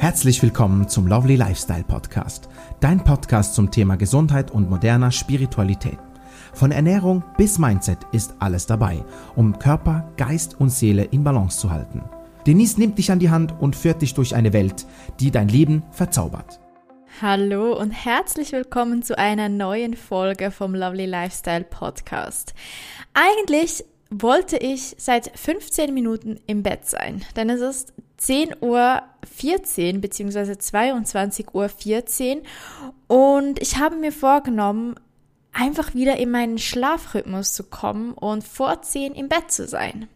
Herzlich willkommen zum Lovely Lifestyle Podcast, dein Podcast zum Thema Gesundheit und moderner Spiritualität. Von Ernährung bis Mindset ist alles dabei, um Körper, Geist und Seele in Balance zu halten. Denise nimmt dich an die Hand und führt dich durch eine Welt, die dein Leben verzaubert. Hallo und herzlich willkommen zu einer neuen Folge vom Lovely Lifestyle Podcast. Eigentlich wollte ich seit 15 Minuten im Bett sein, denn es ist 10.14 Uhr bzw. 22.14 Uhr und ich habe mir vorgenommen, einfach wieder in meinen Schlafrhythmus zu kommen und vor 10 im Bett zu sein.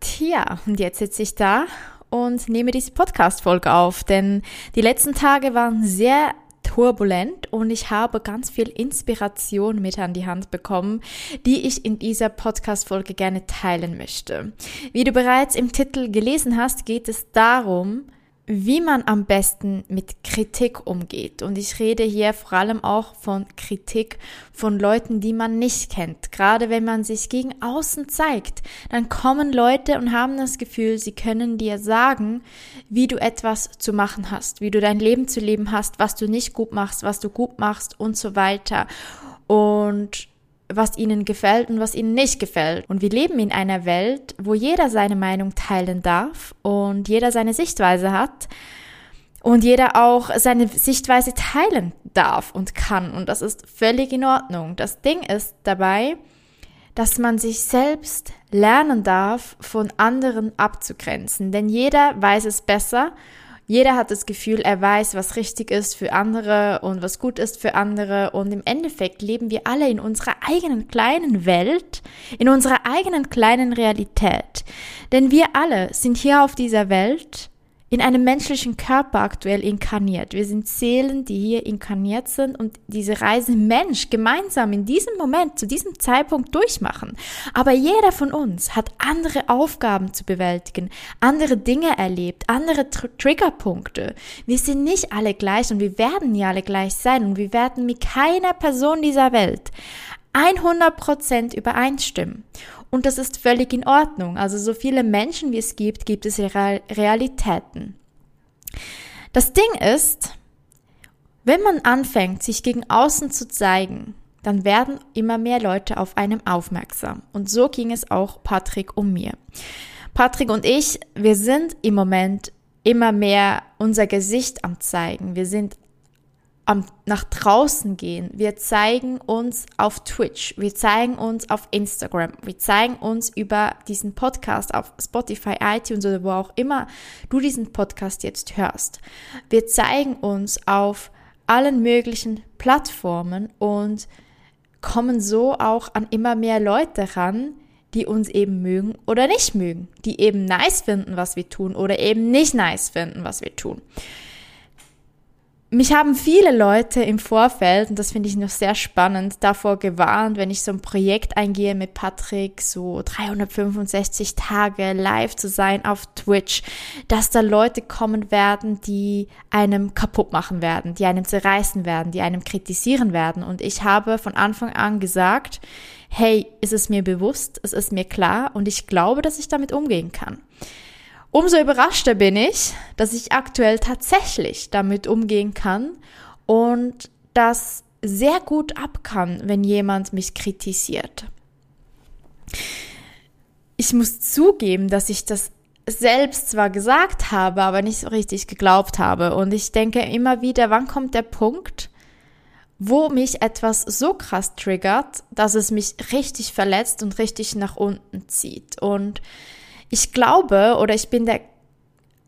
Tja, und jetzt sitze ich da und nehme diese Podcast-Folge auf, denn die letzten Tage waren sehr turbulent und ich habe ganz viel Inspiration mit an die Hand bekommen, die ich in dieser Podcast-Folge gerne teilen möchte. Wie du bereits im Titel gelesen hast, geht es darum, wie man am besten mit Kritik umgeht. Und ich rede hier vor allem auch von Kritik von Leuten, die man nicht kennt. Gerade wenn man sich gegen außen zeigt, dann kommen Leute und haben das Gefühl, sie können dir sagen, wie du etwas zu machen hast, wie du dein Leben zu leben hast, was du nicht gut machst, was du gut machst und so weiter. Und was ihnen gefällt und was ihnen nicht gefällt. Und wir leben in einer Welt, wo jeder seine Meinung teilen darf und jeder seine Sichtweise hat und jeder auch seine Sichtweise teilen darf und kann. Und das ist völlig in Ordnung. Das Ding ist dabei, dass man sich selbst lernen darf, von anderen abzugrenzen. Denn jeder weiß es besser jeder hat das Gefühl, er weiß, was richtig ist für andere und was gut ist für andere. Und im Endeffekt leben wir alle in unserer eigenen kleinen Welt, in unserer eigenen kleinen Realität. Denn wir alle sind hier auf dieser Welt in einem menschlichen Körper aktuell inkarniert. Wir sind Seelen, die hier inkarniert sind und diese Reise Mensch gemeinsam in diesem Moment, zu diesem Zeitpunkt durchmachen. Aber jeder von uns hat andere Aufgaben zu bewältigen, andere Dinge erlebt, andere Tr Triggerpunkte. Wir sind nicht alle gleich und wir werden nie alle gleich sein und wir werden mit keiner Person dieser Welt 100% übereinstimmen. Und das ist völlig in Ordnung. Also so viele Menschen wie es gibt, gibt es Realitäten. Das Ding ist, wenn man anfängt, sich gegen außen zu zeigen, dann werden immer mehr Leute auf einem aufmerksam. Und so ging es auch Patrick und mir. Patrick und ich, wir sind im Moment immer mehr unser Gesicht am zeigen. Wir sind am, nach draußen gehen. Wir zeigen uns auf Twitch, wir zeigen uns auf Instagram, wir zeigen uns über diesen Podcast auf Spotify, iTunes oder wo auch immer du diesen Podcast jetzt hörst. Wir zeigen uns auf allen möglichen Plattformen und kommen so auch an immer mehr Leute ran, die uns eben mögen oder nicht mögen, die eben nice finden, was wir tun oder eben nicht nice finden, was wir tun. Mich haben viele Leute im Vorfeld, und das finde ich noch sehr spannend, davor gewarnt, wenn ich so ein Projekt eingehe mit Patrick, so 365 Tage live zu sein auf Twitch, dass da Leute kommen werden, die einem kaputt machen werden, die einem zerreißen werden, die einem kritisieren werden. Und ich habe von Anfang an gesagt, hey, ist es mir bewusst, es ist mir klar und ich glaube, dass ich damit umgehen kann. Umso überraschter bin ich, dass ich aktuell tatsächlich damit umgehen kann und das sehr gut ab kann, wenn jemand mich kritisiert. Ich muss zugeben, dass ich das selbst zwar gesagt habe, aber nicht so richtig geglaubt habe. Und ich denke immer wieder, wann kommt der Punkt, wo mich etwas so krass triggert, dass es mich richtig verletzt und richtig nach unten zieht. Und ich glaube oder ich bin der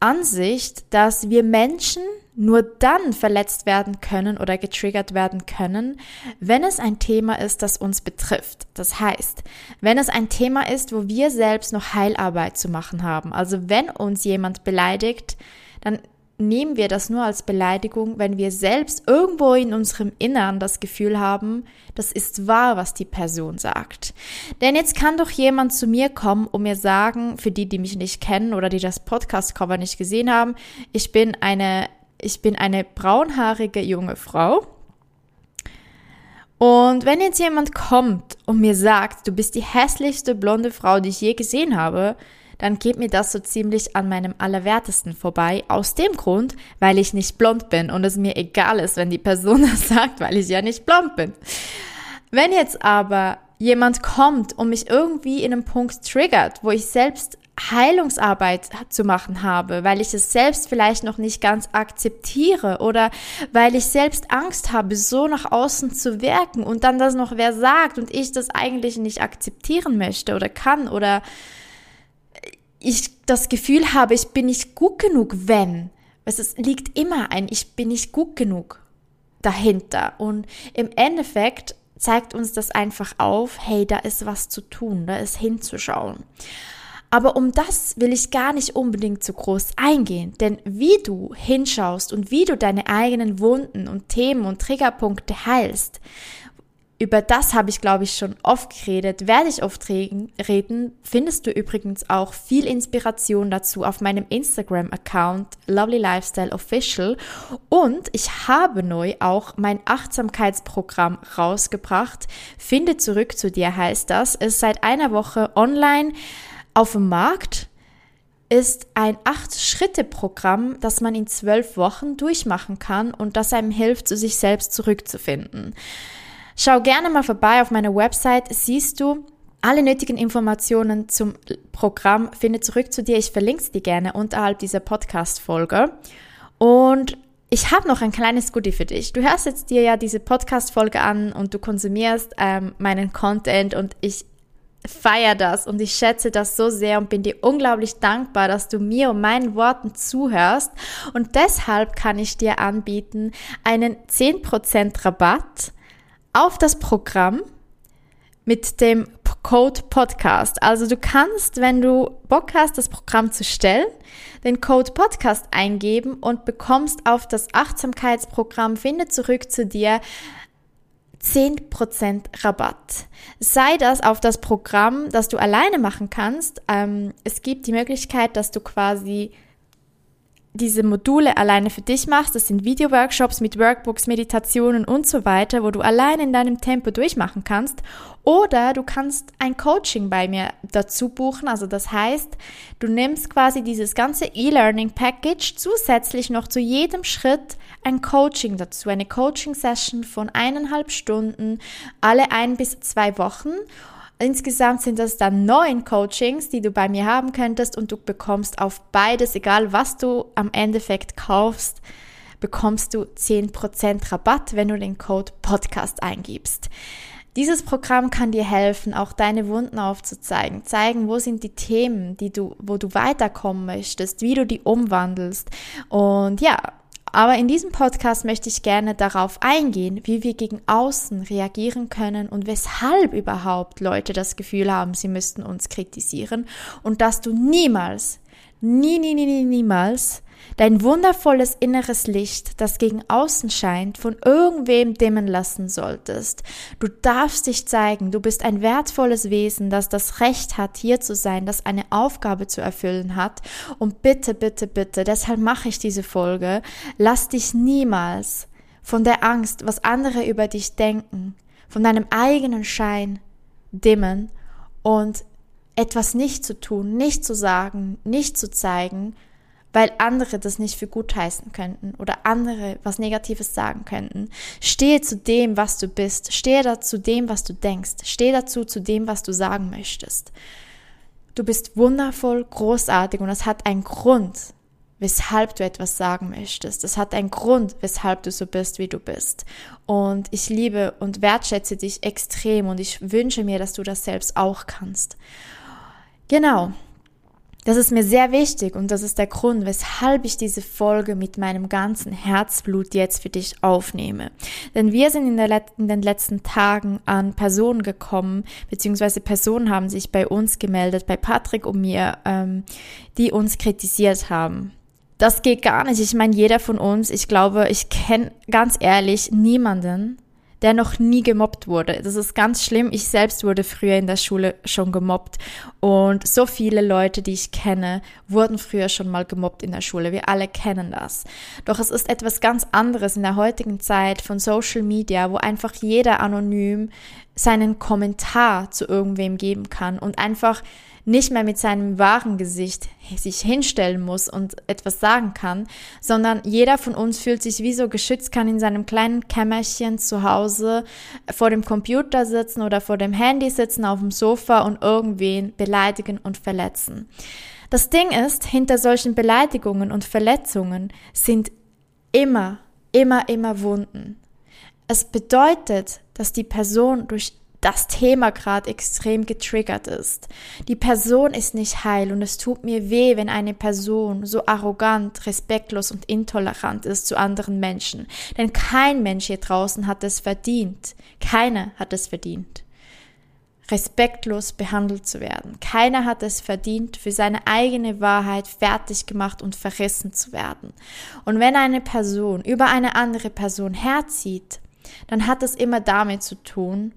Ansicht, dass wir Menschen nur dann verletzt werden können oder getriggert werden können, wenn es ein Thema ist, das uns betrifft. Das heißt, wenn es ein Thema ist, wo wir selbst noch Heilarbeit zu machen haben. Also wenn uns jemand beleidigt, dann nehmen wir das nur als Beleidigung, wenn wir selbst irgendwo in unserem Innern das Gefühl haben, das ist wahr, was die Person sagt. Denn jetzt kann doch jemand zu mir kommen und mir sagen, für die, die mich nicht kennen oder die das Podcast-Cover nicht gesehen haben, ich bin eine, ich bin eine braunhaarige junge Frau. Und wenn jetzt jemand kommt und mir sagt, du bist die hässlichste blonde Frau, die ich je gesehen habe, dann geht mir das so ziemlich an meinem Allerwertesten vorbei. Aus dem Grund, weil ich nicht blond bin und es mir egal ist, wenn die Person das sagt, weil ich ja nicht blond bin. Wenn jetzt aber jemand kommt und mich irgendwie in einem Punkt triggert, wo ich selbst Heilungsarbeit zu machen habe, weil ich es selbst vielleicht noch nicht ganz akzeptiere oder weil ich selbst Angst habe, so nach außen zu wirken und dann das noch wer sagt und ich das eigentlich nicht akzeptieren möchte oder kann oder ich das Gefühl habe, ich bin nicht gut genug, wenn. Es liegt immer ein, ich bin nicht gut genug dahinter. Und im Endeffekt zeigt uns das einfach auf, hey, da ist was zu tun, da ist hinzuschauen. Aber um das will ich gar nicht unbedingt zu groß eingehen, denn wie du hinschaust und wie du deine eigenen Wunden und Themen und Triggerpunkte heilst, über das habe ich, glaube ich, schon oft geredet, werde ich oft reden. Findest du übrigens auch viel Inspiration dazu auf meinem Instagram-Account Lovely Lifestyle Official. Und ich habe neu auch mein Achtsamkeitsprogramm rausgebracht. Finde zurück zu dir heißt das. Es ist seit einer Woche online auf dem Markt ist ein Acht-Schritte-Programm, das man in zwölf Wochen durchmachen kann und das einem hilft, zu sich selbst zurückzufinden. Schau gerne mal vorbei auf meiner Website, siehst du alle nötigen Informationen zum Programm. Finde zurück zu dir, ich verlinke es dir gerne unterhalb dieser Podcast-Folge. Und ich habe noch ein kleines Goodie für dich. Du hörst jetzt dir ja diese Podcast-Folge an und du konsumierst ähm, meinen Content und ich feiere das und ich schätze das so sehr und bin dir unglaublich dankbar, dass du mir und meinen Worten zuhörst. Und deshalb kann ich dir anbieten einen 10% Rabatt auf das Programm mit dem Code Podcast. Also du kannst, wenn du Bock hast, das Programm zu stellen, den Code Podcast eingeben und bekommst auf das Achtsamkeitsprogramm Finde zurück zu dir 10% Rabatt. Sei das auf das Programm, das du alleine machen kannst. Ähm, es gibt die Möglichkeit, dass du quasi diese Module alleine für dich machst. Das sind Video-Workshops mit Workbooks, Meditationen und so weiter, wo du allein in deinem Tempo durchmachen kannst. Oder du kannst ein Coaching bei mir dazu buchen. Also das heißt, du nimmst quasi dieses ganze E-Learning-Package zusätzlich noch zu jedem Schritt ein Coaching dazu. Eine Coaching-Session von eineinhalb Stunden, alle ein bis zwei Wochen. Insgesamt sind das dann neun Coachings, die du bei mir haben könntest und du bekommst auf beides, egal was du am Endeffekt kaufst, bekommst du 10% Rabatt, wenn du den Code Podcast eingibst. Dieses Programm kann dir helfen, auch deine Wunden aufzuzeigen, zeigen, wo sind die Themen, die du, wo du weiterkommen möchtest, wie du die umwandelst. Und ja, aber in diesem Podcast möchte ich gerne darauf eingehen, wie wir gegen außen reagieren können und weshalb überhaupt Leute das Gefühl haben, sie müssten uns kritisieren und dass du niemals, nie, nie, nie, nie, niemals dein wundervolles inneres Licht, das gegen außen scheint, von irgendwem dimmen lassen solltest. Du darfst dich zeigen, du bist ein wertvolles Wesen, das das Recht hat, hier zu sein, das eine Aufgabe zu erfüllen hat. Und bitte, bitte, bitte, deshalb mache ich diese Folge, lass dich niemals von der Angst, was andere über dich denken, von deinem eigenen Schein dimmen und etwas nicht zu tun, nicht zu sagen, nicht zu zeigen, weil andere das nicht für gut heißen könnten oder andere was Negatives sagen könnten. Stehe zu dem, was du bist. Stehe dazu dem, was du denkst. Stehe dazu zu dem, was du sagen möchtest. Du bist wundervoll, großartig und es hat einen Grund, weshalb du etwas sagen möchtest. Es hat einen Grund, weshalb du so bist, wie du bist. Und ich liebe und wertschätze dich extrem und ich wünsche mir, dass du das selbst auch kannst. Genau. Das ist mir sehr wichtig und das ist der Grund, weshalb ich diese Folge mit meinem ganzen Herzblut jetzt für dich aufnehme. Denn wir sind in, der, in den letzten Tagen an Personen gekommen, beziehungsweise Personen haben sich bei uns gemeldet, bei Patrick und mir, ähm, die uns kritisiert haben. Das geht gar nicht. Ich meine, jeder von uns, ich glaube, ich kenne ganz ehrlich niemanden, der noch nie gemobbt wurde. Das ist ganz schlimm. Ich selbst wurde früher in der Schule schon gemobbt und so viele Leute, die ich kenne, wurden früher schon mal gemobbt in der Schule. Wir alle kennen das. Doch es ist etwas ganz anderes in der heutigen Zeit von Social Media, wo einfach jeder anonym seinen Kommentar zu irgendwem geben kann und einfach nicht mehr mit seinem wahren Gesicht sich hinstellen muss und etwas sagen kann, sondern jeder von uns fühlt sich wie so geschützt, kann in seinem kleinen Kämmerchen zu Hause vor dem Computer sitzen oder vor dem Handy sitzen auf dem Sofa und irgendwen beleidigen und verletzen. Das Ding ist, hinter solchen Beleidigungen und Verletzungen sind immer, immer, immer Wunden. Es bedeutet, dass die Person durch das Thema gerade extrem getriggert ist. Die Person ist nicht heil und es tut mir weh, wenn eine Person so arrogant, respektlos und intolerant ist zu anderen Menschen. Denn kein Mensch hier draußen hat es verdient. Keiner hat es verdient respektlos behandelt zu werden. Keiner hat es verdient, für seine eigene Wahrheit fertig gemacht und verrissen zu werden. Und wenn eine Person über eine andere Person herzieht, dann hat es immer damit zu tun,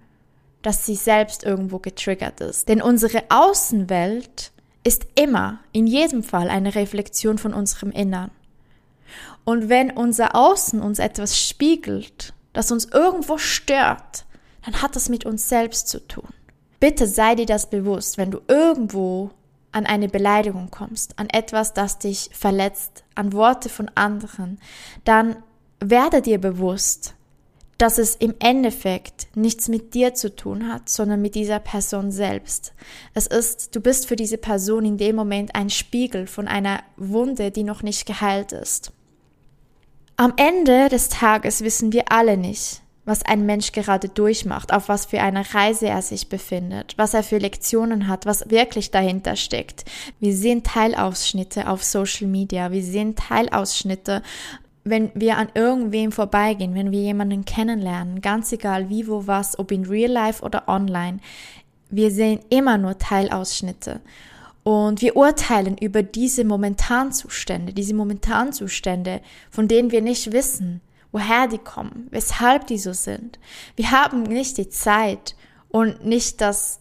dass sie selbst irgendwo getriggert ist. Denn unsere Außenwelt ist immer, in jedem Fall, eine Reflexion von unserem Innern. Und wenn unser Außen uns etwas spiegelt, das uns irgendwo stört, dann hat das mit uns selbst zu tun. Bitte sei dir das bewusst, wenn du irgendwo an eine Beleidigung kommst, an etwas, das dich verletzt, an Worte von anderen, dann werde dir bewusst, dass es im Endeffekt nichts mit dir zu tun hat, sondern mit dieser Person selbst. Es ist, du bist für diese Person in dem Moment ein Spiegel von einer Wunde, die noch nicht geheilt ist. Am Ende des Tages wissen wir alle nicht, was ein Mensch gerade durchmacht, auf was für einer Reise er sich befindet, was er für Lektionen hat, was wirklich dahinter steckt. Wir sehen Teilausschnitte auf Social Media, wir sehen Teilausschnitte, wenn wir an irgendwem vorbeigehen, wenn wir jemanden kennenlernen, ganz egal wie, wo, was, ob in Real Life oder online, wir sehen immer nur Teilausschnitte. Und wir urteilen über diese Momentanzustände, diese Momentanzustände, von denen wir nicht wissen, woher die kommen, weshalb die so sind. Wir haben nicht die Zeit und nicht das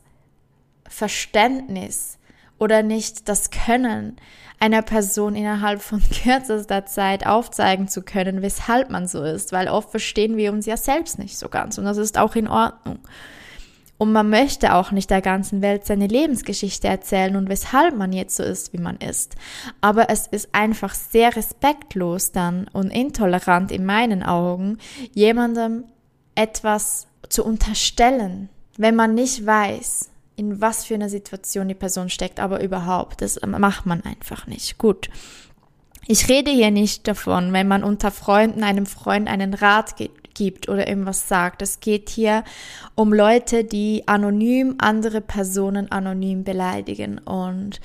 Verständnis oder nicht das Können, einer Person innerhalb von kürzester Zeit aufzeigen zu können, weshalb man so ist, weil oft verstehen wir uns ja selbst nicht so ganz und das ist auch in Ordnung. Und man möchte auch nicht der ganzen Welt seine Lebensgeschichte erzählen und weshalb man jetzt so ist, wie man ist. Aber es ist einfach sehr respektlos dann und intolerant in meinen Augen, jemandem etwas zu unterstellen, wenn man nicht weiß, in was für einer Situation die Person steckt, aber überhaupt, das macht man einfach nicht. Gut. Ich rede hier nicht davon, wenn man unter Freunden einem Freund einen Rat gibt, oder irgendwas sagt. Es geht hier um Leute, die anonym andere Personen anonym beleidigen und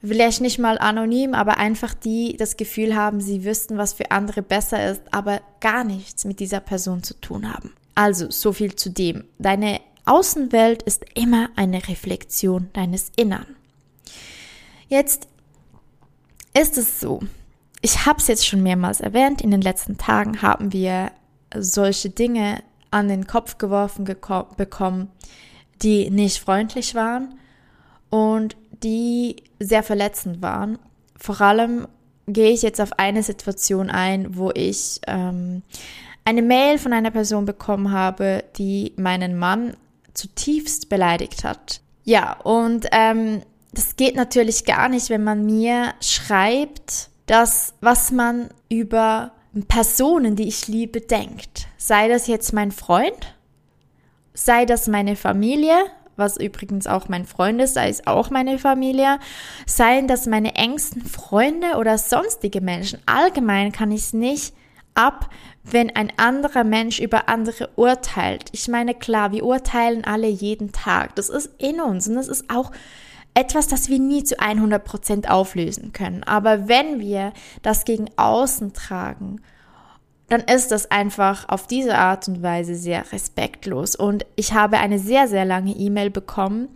vielleicht nicht mal anonym, aber einfach die das Gefühl haben, sie wüssten, was für andere besser ist, aber gar nichts mit dieser Person zu tun haben. Also, so viel zu dem. Deine Außenwelt ist immer eine Reflexion deines Innern. Jetzt ist es so, ich habe es jetzt schon mehrmals erwähnt, in den letzten Tagen haben wir solche Dinge an den Kopf geworfen bekommen, die nicht freundlich waren und die sehr verletzend waren. Vor allem gehe ich jetzt auf eine Situation ein, wo ich ähm, eine Mail von einer Person bekommen habe, die meinen Mann zutiefst beleidigt hat. Ja, und ähm, das geht natürlich gar nicht, wenn man mir schreibt, dass was man über Personen, die ich liebe, denkt. Sei das jetzt mein Freund, sei das meine Familie, was übrigens auch mein Freund ist, sei es auch meine Familie, seien das meine engsten Freunde oder sonstige Menschen. Allgemein kann ich es nicht ab, wenn ein anderer Mensch über andere urteilt. Ich meine, klar, wir urteilen alle jeden Tag. Das ist in uns und das ist auch etwas, das wir nie zu 100 Prozent auflösen können. Aber wenn wir das gegen außen tragen, dann ist das einfach auf diese Art und Weise sehr respektlos. Und ich habe eine sehr, sehr lange E-Mail bekommen,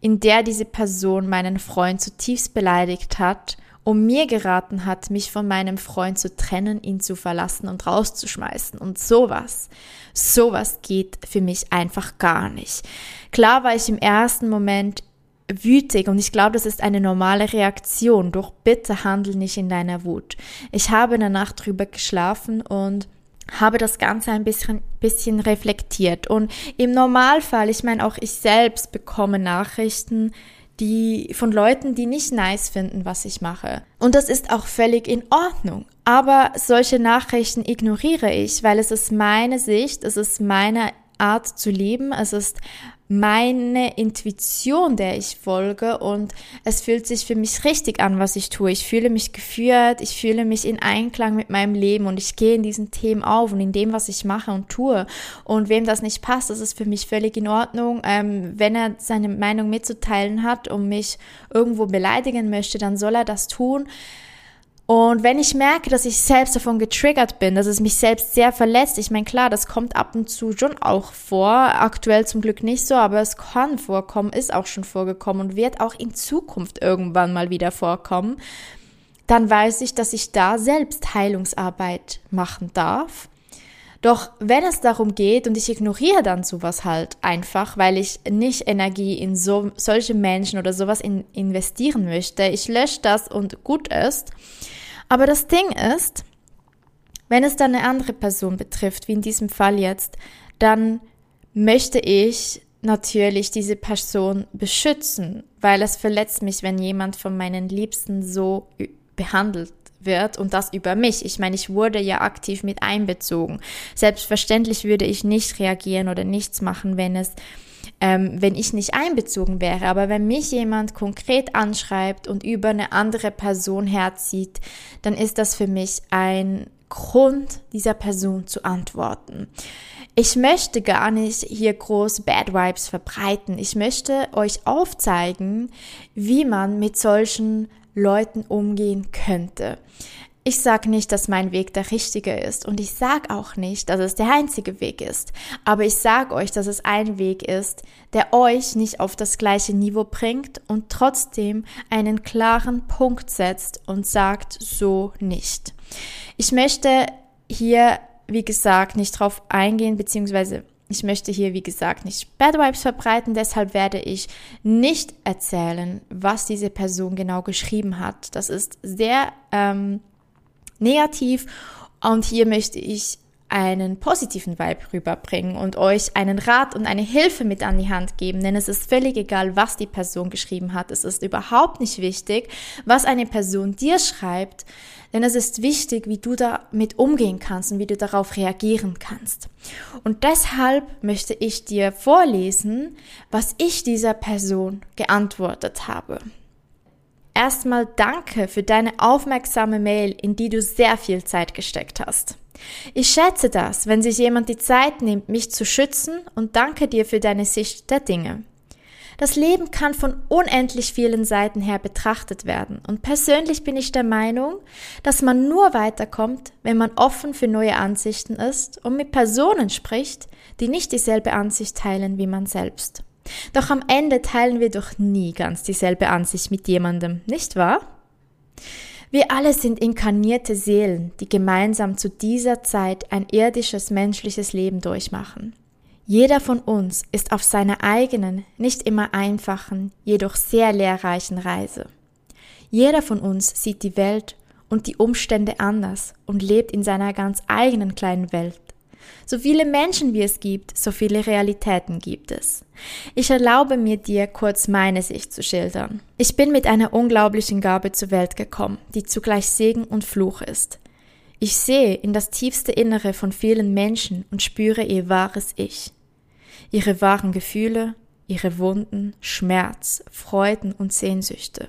in der diese Person meinen Freund zutiefst beleidigt hat und mir geraten hat, mich von meinem Freund zu trennen, ihn zu verlassen und rauszuschmeißen. Und sowas, sowas geht für mich einfach gar nicht. Klar war ich im ersten Moment wütig und ich glaube, das ist eine normale Reaktion. Doch bitte handel nicht in deiner Wut. Ich habe in der Nacht drüber geschlafen und habe das Ganze ein bisschen, bisschen reflektiert. Und im Normalfall, ich meine, auch ich selbst bekomme Nachrichten, die von Leuten, die nicht nice finden, was ich mache. Und das ist auch völlig in Ordnung. Aber solche Nachrichten ignoriere ich, weil es ist meine Sicht, es ist meine Art zu leben, es ist meine Intuition, der ich folge und es fühlt sich für mich richtig an, was ich tue. Ich fühle mich geführt, ich fühle mich in Einklang mit meinem Leben und ich gehe in diesen Themen auf und in dem, was ich mache und tue. Und wem das nicht passt, das ist für mich völlig in Ordnung. Ähm, wenn er seine Meinung mitzuteilen hat und mich irgendwo beleidigen möchte, dann soll er das tun. Und wenn ich merke, dass ich selbst davon getriggert bin, dass es mich selbst sehr verletzt, ich meine, klar, das kommt ab und zu schon auch vor, aktuell zum Glück nicht so, aber es kann vorkommen, ist auch schon vorgekommen und wird auch in Zukunft irgendwann mal wieder vorkommen, dann weiß ich, dass ich da selbst Heilungsarbeit machen darf. Doch wenn es darum geht und ich ignoriere dann sowas halt einfach, weil ich nicht Energie in so, solche Menschen oder sowas in, investieren möchte, ich lösche das und gut ist, aber das Ding ist, wenn es dann eine andere Person betrifft, wie in diesem Fall jetzt, dann möchte ich natürlich diese Person beschützen, weil es verletzt mich, wenn jemand von meinen Liebsten so behandelt wird und das über mich. Ich meine, ich wurde ja aktiv mit einbezogen. Selbstverständlich würde ich nicht reagieren oder nichts machen, wenn es ähm, wenn ich nicht einbezogen wäre. Aber wenn mich jemand konkret anschreibt und über eine andere Person herzieht, dann ist das für mich ein Grund, dieser Person zu antworten. Ich möchte gar nicht hier groß Bad Vibes verbreiten. Ich möchte euch aufzeigen, wie man mit solchen Leuten umgehen könnte. Ich sage nicht, dass mein Weg der richtige ist und ich sage auch nicht, dass es der einzige Weg ist. Aber ich sage euch, dass es ein Weg ist, der euch nicht auf das gleiche Niveau bringt und trotzdem einen klaren Punkt setzt und sagt so nicht. Ich möchte hier, wie gesagt, nicht drauf eingehen, beziehungsweise ich möchte hier, wie gesagt, nicht Bad Vibes verbreiten, deshalb werde ich nicht erzählen, was diese Person genau geschrieben hat. Das ist sehr ähm, negativ. Und hier möchte ich einen positiven Vibe rüberbringen und euch einen Rat und eine Hilfe mit an die Hand geben, denn es ist völlig egal, was die Person geschrieben hat. Es ist überhaupt nicht wichtig, was eine Person dir schreibt, denn es ist wichtig, wie du damit umgehen kannst und wie du darauf reagieren kannst. Und deshalb möchte ich dir vorlesen, was ich dieser Person geantwortet habe. Erstmal danke für deine aufmerksame Mail, in die du sehr viel Zeit gesteckt hast. Ich schätze das, wenn sich jemand die Zeit nimmt, mich zu schützen und danke dir für deine Sicht der Dinge. Das Leben kann von unendlich vielen Seiten her betrachtet werden und persönlich bin ich der Meinung, dass man nur weiterkommt, wenn man offen für neue Ansichten ist und mit Personen spricht, die nicht dieselbe Ansicht teilen wie man selbst. Doch am Ende teilen wir doch nie ganz dieselbe Ansicht mit jemandem, nicht wahr? Wir alle sind inkarnierte Seelen, die gemeinsam zu dieser Zeit ein irdisches menschliches Leben durchmachen. Jeder von uns ist auf seiner eigenen, nicht immer einfachen, jedoch sehr lehrreichen Reise. Jeder von uns sieht die Welt und die Umstände anders und lebt in seiner ganz eigenen kleinen Welt. So viele Menschen wie es gibt, so viele Realitäten gibt es. Ich erlaube mir dir kurz meine Sicht zu schildern. Ich bin mit einer unglaublichen Gabe zur Welt gekommen, die zugleich Segen und Fluch ist. Ich sehe in das tiefste Innere von vielen Menschen und spüre ihr wahres Ich. Ihre wahren Gefühle, ihre Wunden, Schmerz, Freuden und Sehnsüchte.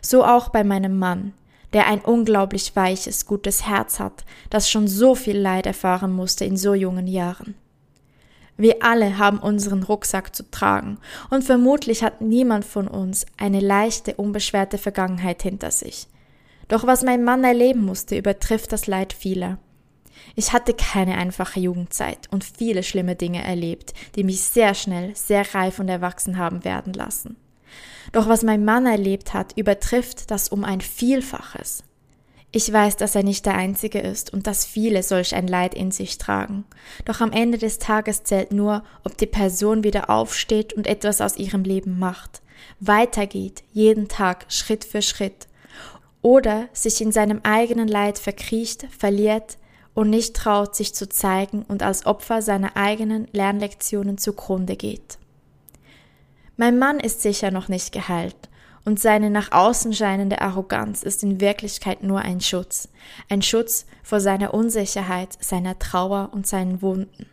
So auch bei meinem Mann, der ein unglaublich weiches, gutes Herz hat, das schon so viel Leid erfahren musste in so jungen Jahren. Wir alle haben unseren Rucksack zu tragen, und vermutlich hat niemand von uns eine leichte, unbeschwerte Vergangenheit hinter sich. Doch was mein Mann erleben musste, übertrifft das Leid vieler. Ich hatte keine einfache Jugendzeit und viele schlimme Dinge erlebt, die mich sehr schnell, sehr reif und erwachsen haben werden lassen. Doch was mein Mann erlebt hat, übertrifft das um ein Vielfaches. Ich weiß, dass er nicht der Einzige ist und dass viele solch ein Leid in sich tragen. Doch am Ende des Tages zählt nur, ob die Person wieder aufsteht und etwas aus ihrem Leben macht, weitergeht, jeden Tag, Schritt für Schritt, oder sich in seinem eigenen Leid verkriecht, verliert und nicht traut, sich zu zeigen und als Opfer seiner eigenen Lernlektionen zugrunde geht. Mein Mann ist sicher noch nicht geheilt und seine nach außen scheinende Arroganz ist in Wirklichkeit nur ein Schutz, ein Schutz vor seiner Unsicherheit, seiner Trauer und seinen Wunden.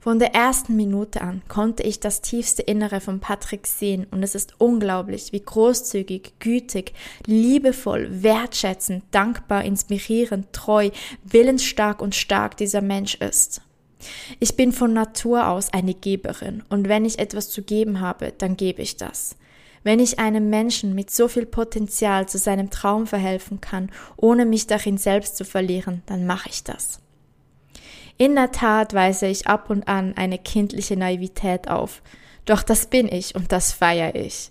Von der ersten Minute an konnte ich das tiefste Innere von Patrick sehen und es ist unglaublich, wie großzügig, gütig, liebevoll, wertschätzend, dankbar, inspirierend, treu, willensstark und stark dieser Mensch ist. Ich bin von Natur aus eine Geberin und wenn ich etwas zu geben habe, dann gebe ich das. Wenn ich einem Menschen mit so viel Potenzial zu seinem Traum verhelfen kann, ohne mich darin selbst zu verlieren, dann mache ich das. In der Tat weise ich ab und an eine kindliche Naivität auf. Doch das bin ich und das feiere ich.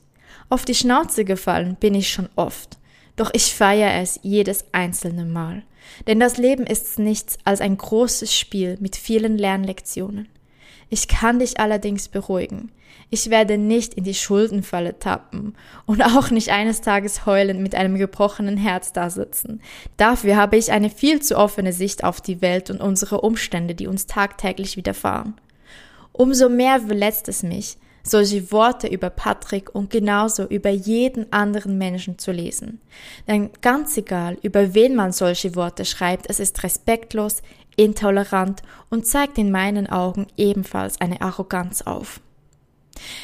Auf die Schnauze gefallen bin ich schon oft. Doch ich feiere es jedes einzelne Mal. Denn das Leben ist nichts als ein großes Spiel mit vielen Lernlektionen. Ich kann dich allerdings beruhigen. Ich werde nicht in die Schuldenfalle tappen und auch nicht eines Tages heulend mit einem gebrochenen Herz dasitzen. Dafür habe ich eine viel zu offene Sicht auf die Welt und unsere Umstände, die uns tagtäglich widerfahren. Umso mehr verletzt es mich, solche Worte über Patrick und genauso über jeden anderen Menschen zu lesen. Denn ganz egal, über wen man solche Worte schreibt, es ist respektlos, intolerant und zeigt in meinen Augen ebenfalls eine Arroganz auf.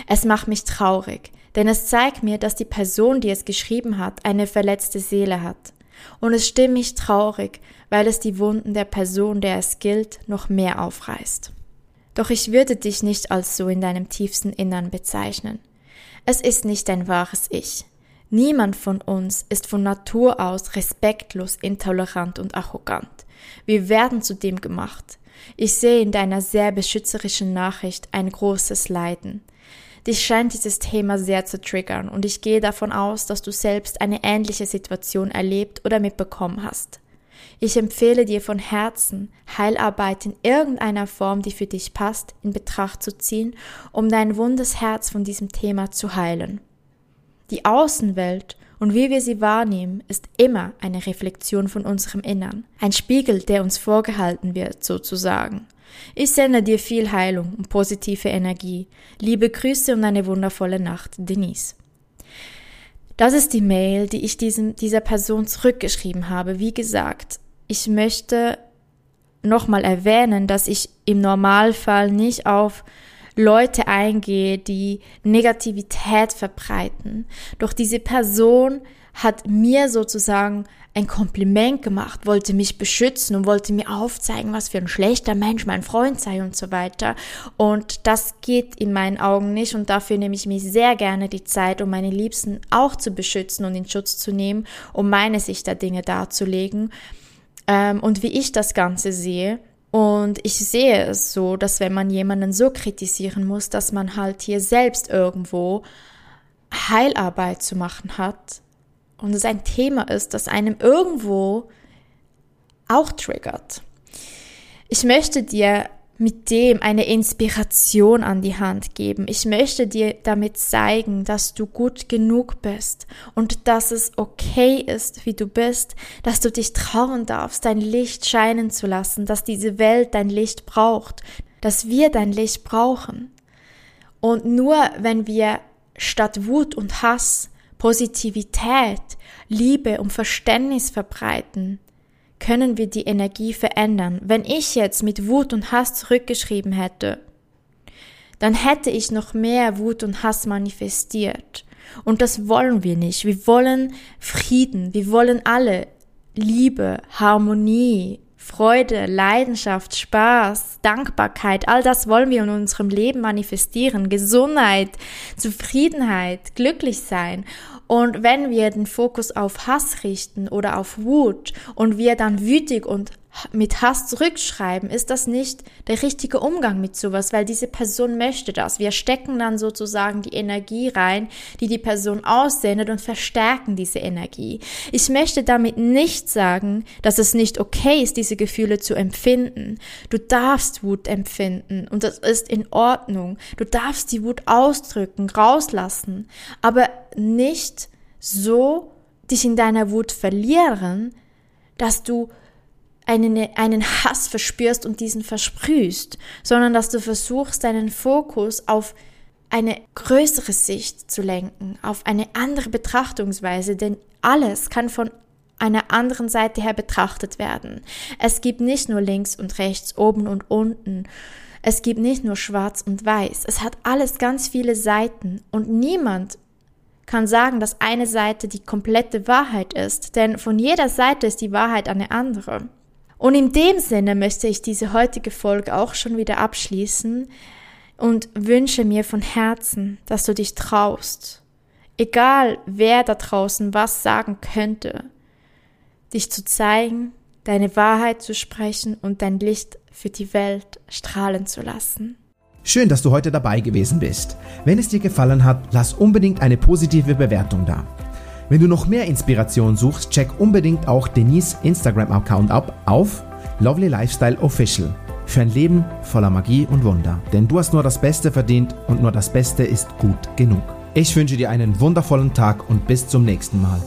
Es macht mich traurig, denn es zeigt mir, dass die Person, die es geschrieben hat, eine verletzte Seele hat. Und es stimmt mich traurig, weil es die Wunden der Person, der es gilt, noch mehr aufreißt. Doch ich würde dich nicht als so in deinem tiefsten Innern bezeichnen. Es ist nicht dein wahres Ich. Niemand von uns ist von Natur aus respektlos, intolerant und arrogant. Wir werden zu dem gemacht. Ich sehe in deiner sehr beschützerischen Nachricht ein großes Leiden. Dich scheint dieses Thema sehr zu triggern und ich gehe davon aus, dass du selbst eine ähnliche Situation erlebt oder mitbekommen hast. Ich empfehle dir von Herzen, Heilarbeit in irgendeiner Form, die für dich passt, in Betracht zu ziehen, um dein wundes Herz von diesem Thema zu heilen. Die Außenwelt und wie wir sie wahrnehmen, ist immer eine Reflexion von unserem Innern, ein Spiegel, der uns vorgehalten wird, sozusagen. Ich sende dir viel Heilung und positive Energie. Liebe Grüße und eine wundervolle Nacht, Denise. Das ist die Mail, die ich diesem, dieser Person zurückgeschrieben habe. Wie gesagt, ich möchte nochmal erwähnen, dass ich im Normalfall nicht auf Leute eingehe, die Negativität verbreiten. Doch diese Person hat mir sozusagen ein Kompliment gemacht, wollte mich beschützen und wollte mir aufzeigen, was für ein schlechter Mensch mein Freund sei und so weiter. Und das geht in meinen Augen nicht und dafür nehme ich mir sehr gerne die Zeit, um meine Liebsten auch zu beschützen und in Schutz zu nehmen, um meine Sicht der Dinge darzulegen ähm, und wie ich das Ganze sehe. Und ich sehe es so, dass wenn man jemanden so kritisieren muss, dass man halt hier selbst irgendwo Heilarbeit zu machen hat und es ein Thema ist, das einem irgendwo auch triggert. Ich möchte dir mit dem eine Inspiration an die Hand geben. Ich möchte dir damit zeigen, dass du gut genug bist und dass es okay ist, wie du bist, dass du dich trauen darfst, dein Licht scheinen zu lassen, dass diese Welt dein Licht braucht, dass wir dein Licht brauchen. Und nur wenn wir statt Wut und Hass Positivität, Liebe und Verständnis verbreiten, können wir die Energie verändern. Wenn ich jetzt mit Wut und Hass zurückgeschrieben hätte, dann hätte ich noch mehr Wut und Hass manifestiert. Und das wollen wir nicht. Wir wollen Frieden. Wir wollen alle Liebe, Harmonie, Freude, Leidenschaft, Spaß, Dankbarkeit, all das wollen wir in unserem Leben manifestieren. Gesundheit, Zufriedenheit, glücklich sein. Und wenn wir den Fokus auf Hass richten oder auf Wut und wir dann wütig und mit Hass zurückschreiben, ist das nicht der richtige Umgang mit sowas, weil diese Person möchte das. Wir stecken dann sozusagen die Energie rein, die die Person aussendet und verstärken diese Energie. Ich möchte damit nicht sagen, dass es nicht okay ist, diese Gefühle zu empfinden. Du darfst Wut empfinden und das ist in Ordnung. Du darfst die Wut ausdrücken, rauslassen, aber nicht so dich in deiner Wut verlieren, dass du einen, einen Hass verspürst und diesen versprühst, sondern dass du versuchst, deinen Fokus auf eine größere Sicht zu lenken, auf eine andere Betrachtungsweise, denn alles kann von einer anderen Seite her betrachtet werden. Es gibt nicht nur links und rechts, oben und unten. Es gibt nicht nur schwarz und weiß. Es hat alles ganz viele Seiten und niemand kann sagen, dass eine Seite die komplette Wahrheit ist, denn von jeder Seite ist die Wahrheit eine andere. Und in dem Sinne möchte ich diese heutige Folge auch schon wieder abschließen und wünsche mir von Herzen, dass du dich traust, egal wer da draußen was sagen könnte, dich zu zeigen, deine Wahrheit zu sprechen und dein Licht für die Welt strahlen zu lassen. Schön, dass du heute dabei gewesen bist. Wenn es dir gefallen hat, lass unbedingt eine positive Bewertung da. Wenn du noch mehr Inspiration suchst, check unbedingt auch Denise Instagram-Account ab auf Lovely Lifestyle Official für ein Leben voller Magie und Wunder. Denn du hast nur das Beste verdient und nur das Beste ist gut genug. Ich wünsche dir einen wundervollen Tag und bis zum nächsten Mal.